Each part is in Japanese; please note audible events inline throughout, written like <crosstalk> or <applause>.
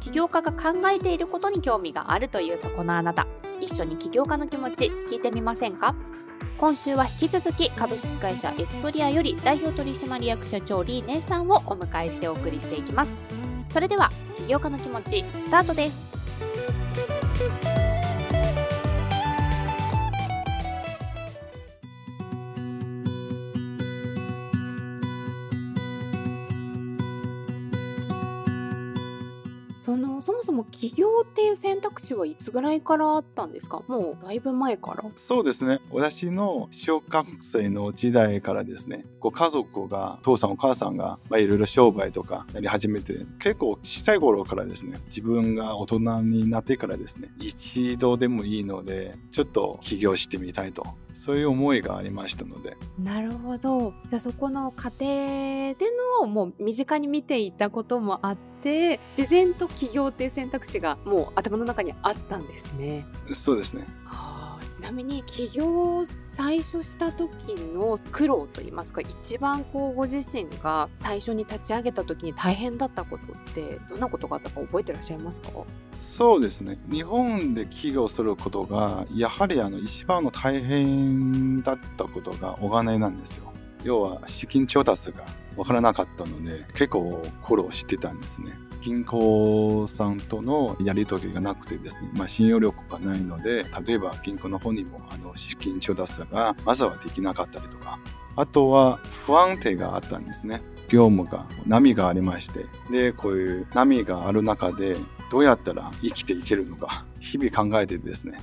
起業家が考えていることに興味があるというそこのあなた。一緒に起業家の気持ち聞いてみませんか？今週は引き続き株式会社エスプリアより代表取締役社長リーネイさんをお迎えしてお送りしていきます。それでは起業家の気持ちスタートです。起業っていう選択肢はいつぐらいからあったんですか？もうだいぶ前から。そうですね。私の小学生の時代からですね。ご家族が父さんお母さんが、いろいろ商売とかやり始めて結構ちっちゃい頃からですね。自分が大人になってからですね。一度でもいいのでちょっと起業してみたいとそういう思いがありましたので。なるほど。じゃあそこの家庭でのもう身近に見ていたこともあって自然と起業っていう選択肢がもう頭の中にあったんですね。そうですね。ちなみに起業を最初した時の苦労といいますか一番こうご自身が最初に立ち上げた時に大変だったことってどんなことがあったか覚えてらっしゃいますか？そうですね。日本で起業することがやはりあの一番の大変だったことがお金なんですよ。要は資金調達が分からなかったので結構苦労してたんですね。銀行さんとのやり取りがなくてですね、まあ、信用力がないので例えば銀行の方にもあの資金調達がまずはできなかったりとかあとは不安定があったんですね。業務が波がありましてでこういう波がある中でどうやったら生きていけるのか日々考えてですね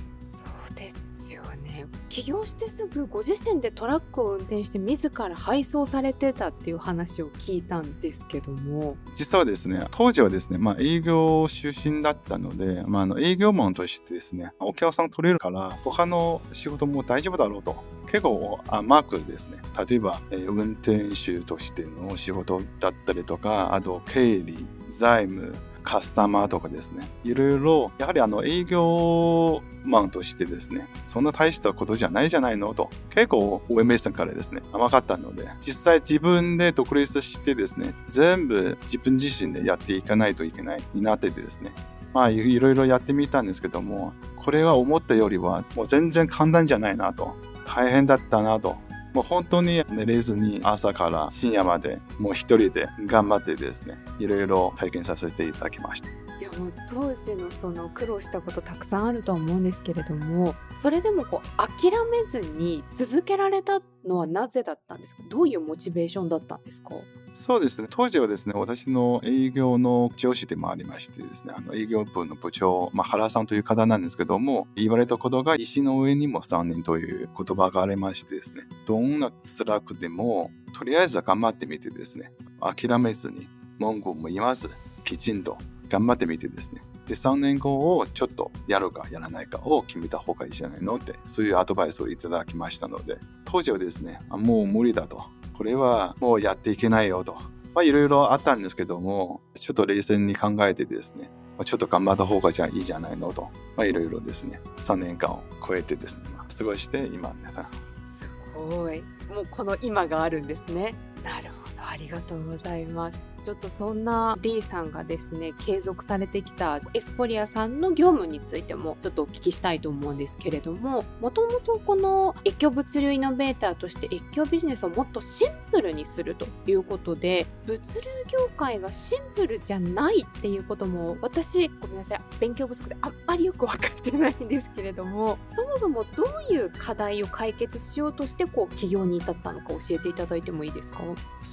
起業してすぐご自身でトラックを運転して自ら配送されてたっていう話を聞いたんですけども。実はですね当時はですね、まあ、営業出身だったので、まあ、あの営業マンとしてですねお客さん取れるから他の仕事も大丈夫だろうと。結構甘くですね。例えば、えー、運転手としての仕事だったりとかあと経理財務カスタマーとかですね、いろいろ、やはりあの営業マンとしてですね、そんな大したことじゃないじゃないのと、結構 OMS さんからですね、甘かったので、実際自分で独立してですね、全部自分自身でやっていかないといけないになっててですね、まあいろいろやってみたんですけども、これは思ったよりはもう全然簡単じゃないなと、大変だったなともう本当に寝れずに朝から深夜までもう一人で頑張ってですねいろいろ体験させていただきました。いやもう当時のその苦労したことたくさんあるとは思うんですけれどもそれでもこう諦めずに続けられたのはなぜだったんですか？どういうモチベーションだったんですか？そうですね。当時はですね私の営業の上司でもありましてですねあの営業部の部長、まあ、原さんという方なんですけども言われたことが石の上にも3年という言葉がありましてですねどんな辛くでもとりあえずは頑張ってみてですね諦めずに文句も言わずきちんと頑張ってみてですねで3年後をちょっとやるかやらないかを決めた方がいいじゃないのってそういうアドバイスをいただきましたので当時はですねもう無理だと。これはもうやっていけないよと。まあいろいろあったんですけどもちょっと冷静に考えてですねちょっと頑張った方がじゃいいじゃないのと。いろいろですね3年間を超えてですね過ごして今皆さんすごい。もうこの今があるんですね。なるほど。ありがとうございます。ちょっとそんなリーさんがですね継続されてきたエスポリアさんの業務についてもちょっとお聞きしたいと思うんですけれどももともとこの越境物流イノベーターとして越境ビジネスをもっとシンプルにするということで物流業界がシンプルじゃないっていうことも私ごめんなさい勉強不足であんまりよく分かってないんですけれどもそもそもどういう課題を解決しようとしてこう起業に至ったのか教えていただいてもいいですか？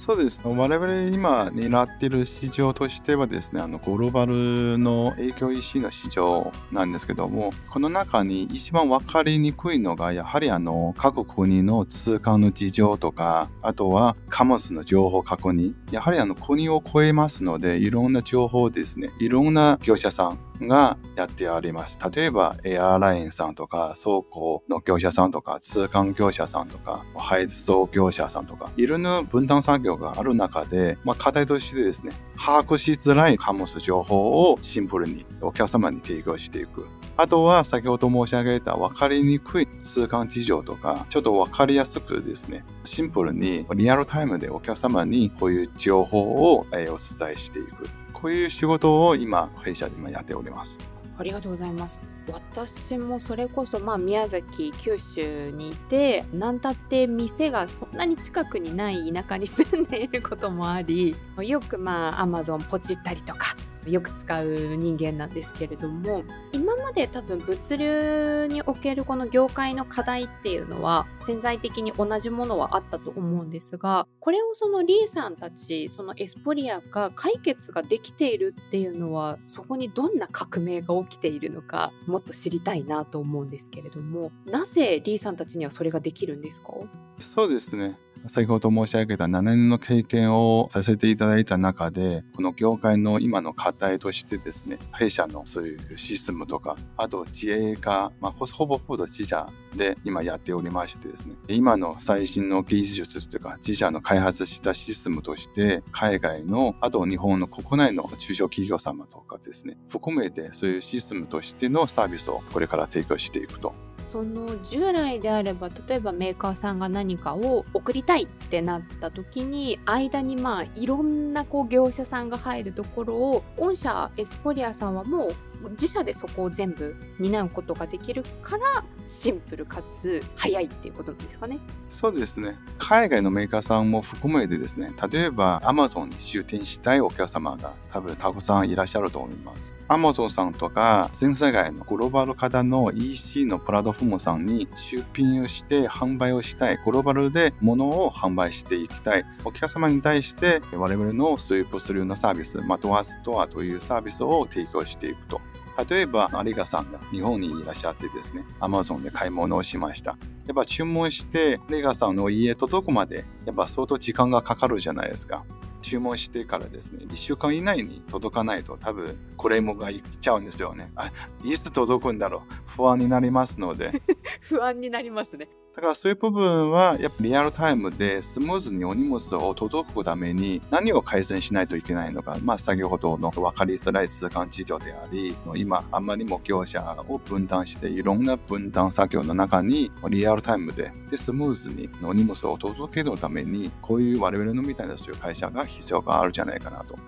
そうです。我々今狙っている市場としてはですねあのグローバルの影響 EC の市場なんですけどもこの中に一番分かりにくいのがやはりあの各国の通貨の事情とかあとは貨物の情報確認。やはりあの国を超えますのでいろんな情報ですねいろんな業者さんがやってあります。例えば、エアラインさんとか、倉庫の業者さんとか、通関業者さんとか、配送業者さんとか、いろんな分担作業がある中で、まあ、課題としてですね、把握しづらい貨物情報をシンプルにお客様に提供していく。あとは先ほど申し上げた分かりにくい通関事情とか、ちょっと分かりやすくですね、シンプルにリアルタイムでお客様にこういう情報をお伝えしていく。こういう仕事を今、弊社で今やっております。ありがとうございます。私もそれこそまあ宮崎九州にいて何たって店がそんなに近くにない田舎に住んでいることもありよくまあアマゾンポチったりとかよく使う人間なんですけれども今まで多分物流におけるこの業界の課題っていうのは潜在的に同じものはあったと思うんですがこれをそのリーさんたちそのエスポリアが解決ができているっていうのはそこにどんな革命が起きているのかもっと知りたいなと思うんですけれどもなぜリーさんたちにはそれができるんですか？そうですね。先ほど申し上げた7年の経験をさせていただいた中で、この業界の今の課題としてですね、弊社のそういうシステムとか、あと自営化、まあ、ほぼほぼ自社で今やっておりましてですね、今の最新の技術というか、自社の開発したシステムとして、海外の、あと日本の国内の中小企業様とかですね、含めてそういうシステムとしてのサービスをこれから提供していくと。その従来であれば例えばメーカーさんが何かを送りたいってなった時に間にまあいろんなこう業者さんが入るところを御社エスポリアさんはもう自社でそこを全部担うことができるからシンプルかつ早いっていうことなんですかね。そうですね。海外のメーカーさんも含めてですね。例えば Amazon に出店したいお客様が多分たくさんいらっしゃると思います。Amazon さんとか全世界のグローバル型の EC のプラットフォームさんに出品をして販売をしたい。グローバルで物を販売していきたい。お客様に対して我々のスイープするようなサービス、まあ、ドアストアというサービスを提供していくと。例えば、アリガさんが日本にいらっしゃってですね、アマゾンで買い物をしました。やっぱ注文して、アリガさんの家届くまで、やっぱ相当時間がかかるじゃないですか。注文してからですね、1週間以内に届かないと多分クレームがいっちゃうんですよね。あ、いつ届くんだろう。不安になりますので。<laughs> 不安になりますね。だからそういう部分はやっぱリアルタイムでスムーズにお荷物を届くために何を改善しないといけないのか、まあ先ほどの分かりづらい通関事情であり、今あんまりも業者を分担していろんな分担作業の中にリアルタイムででスムーズにお荷物を届けるためにこういう我々のみたいなそういう会社が必要があるんじゃないかなと。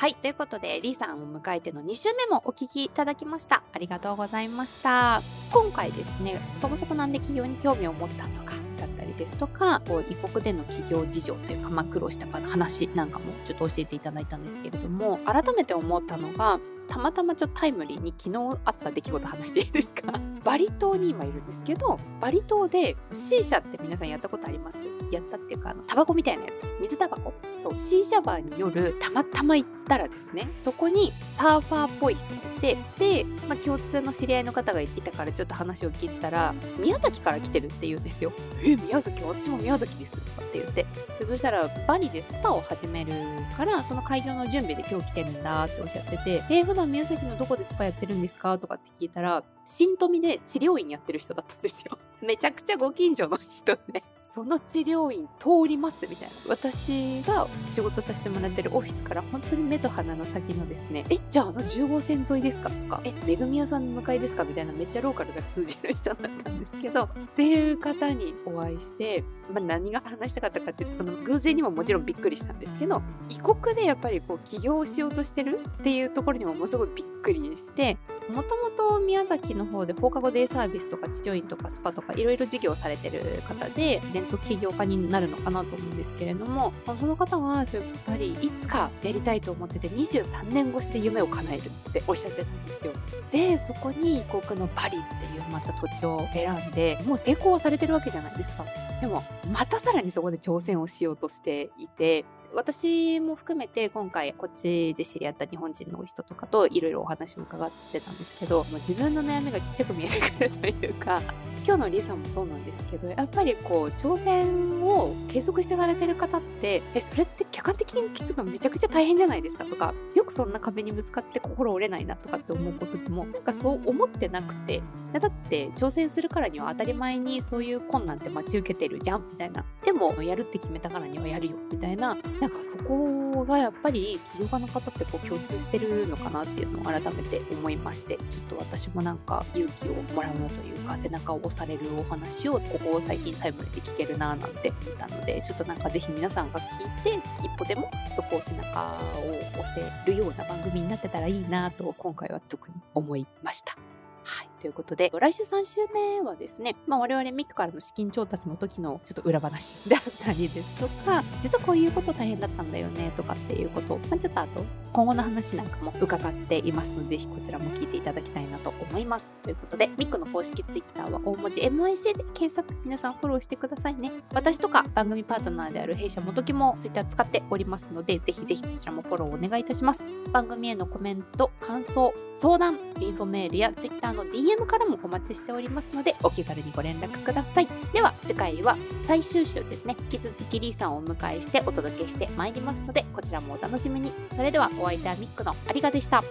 はい。ということで、リーさんを迎えての2週目もお聞きいただきました。ありがとうございました。今回ですね、そもそもなんで企業に興味を持ったとか、だったりですとか、こう異国での企業事情というか、まあ、苦労したかの話なんかもちょっと教えていただいたんですけれども、改めて思ったのが、たまたまちょっとタイムリーに昨日あった出来事話していいですか？バリ島に今いるんですけどバリ島で C 社って皆さんやったことあります？やったっていうかあのタバコみたいなやつ。水タバコ。そう C 社バーに夜たまたま行ったらですねそこにサーファーっぽい人がいてで、まあ、共通の知り合いの方がいたからちょっと話を聞いてたら宮崎から来てるって言うんですよ。え宮崎？私も宮崎ですって言って。でそしたらバリでスパを始めるからその会場の準備で今日来てるんだっておっしゃっててえー、普段宮崎のどこでスパやってるんですか？とかって聞いたら新富で治療院やってる人だったんですよ。めちゃくちゃご近所の人で。その治療院通りますみたいな。私が仕事させてもらってるオフィスから本当に目と鼻の先のですねえじゃああの10号線沿いですか？とかえめぐみ屋さんの向かいですか？みたいなめっちゃローカルが通じる人だったんですけどっていう方にお会いして、まあ、何が話したかったかっていうとその偶然にももちろんびっくりしたんですけど異国でやっぱりこう起業しようとしてるっていうところにもものすごいびっくりしてもともと宮崎の方で放課後デイサービスとか治療院とかスパとかいろいろ事業されてる方で連続起業家になるのかなと思うんですけれどもその方がやっぱりいつかやりたいと思ってて23年越しで夢を叶えるっておっしゃってたんですよ。でそこに異国のパリっていうまた土地を選んでもう成功はされてるわけじゃないですか。でもまたさらにそこで挑戦をしようとしていて私も含めて今回こっちで知り合った日本人の人とかといろいろお話を伺ってたんですけど、自分の悩みがちっちゃく見えてくるというか <laughs> 今日のリさんもそうなんですけどやっぱりこう挑戦を継続してされてる方ってえそれって客観的に聞くのめちゃくちゃ大変じゃないですかとかよくそんな壁にぶつかって心折れないなとかって思うことでもなんかそう思ってなくてだって挑戦するからには当たり前にそういう困難って待ち受けてるじゃんみたいな。でもやるって決めたからにはやるよみたいな。なんかそこがやっぱり起業家の方ってこう共通してるのかなっていうのを改めて思いましてちょっと私もなんか勇気をもらうというか背中を押されるお話をここ最近タイムで聞けるななんて思ったのでちょっとなんかぜひ皆さんが聞いて一歩でもそこを背中を押せるような番組になってたらいいなと今回は特に思いました。はい。ということで、来週3週目はですね、まあ、我々ミックからの資金調達の時のちょっと裏話であったりですとか、実はこういうこと大変だったんだよねとかっていうこと、まあ、ちょっとあと、今後の話なんかも伺っていますので、ぜひこちらも聞いていただきたいなと思います。ということで、ミックの公式ツイッターは大文字 MIC で検索、皆さんフォローしてくださいね。私とか番組パートナーである弊社元木もツイッター使っておりますので、ぜひぜひこちらもフォローお願いいたします。番組へのコメント、感想、相談、インフォメールやツイッターの DM DM からもお待ちしておりますので、お気軽にご連絡ください。では、次回は最終週ですね。引き続きリーさんをお迎えしてお届けしてまいりますので、こちらもお楽しみに。それでは、お相手はミックのありがでした。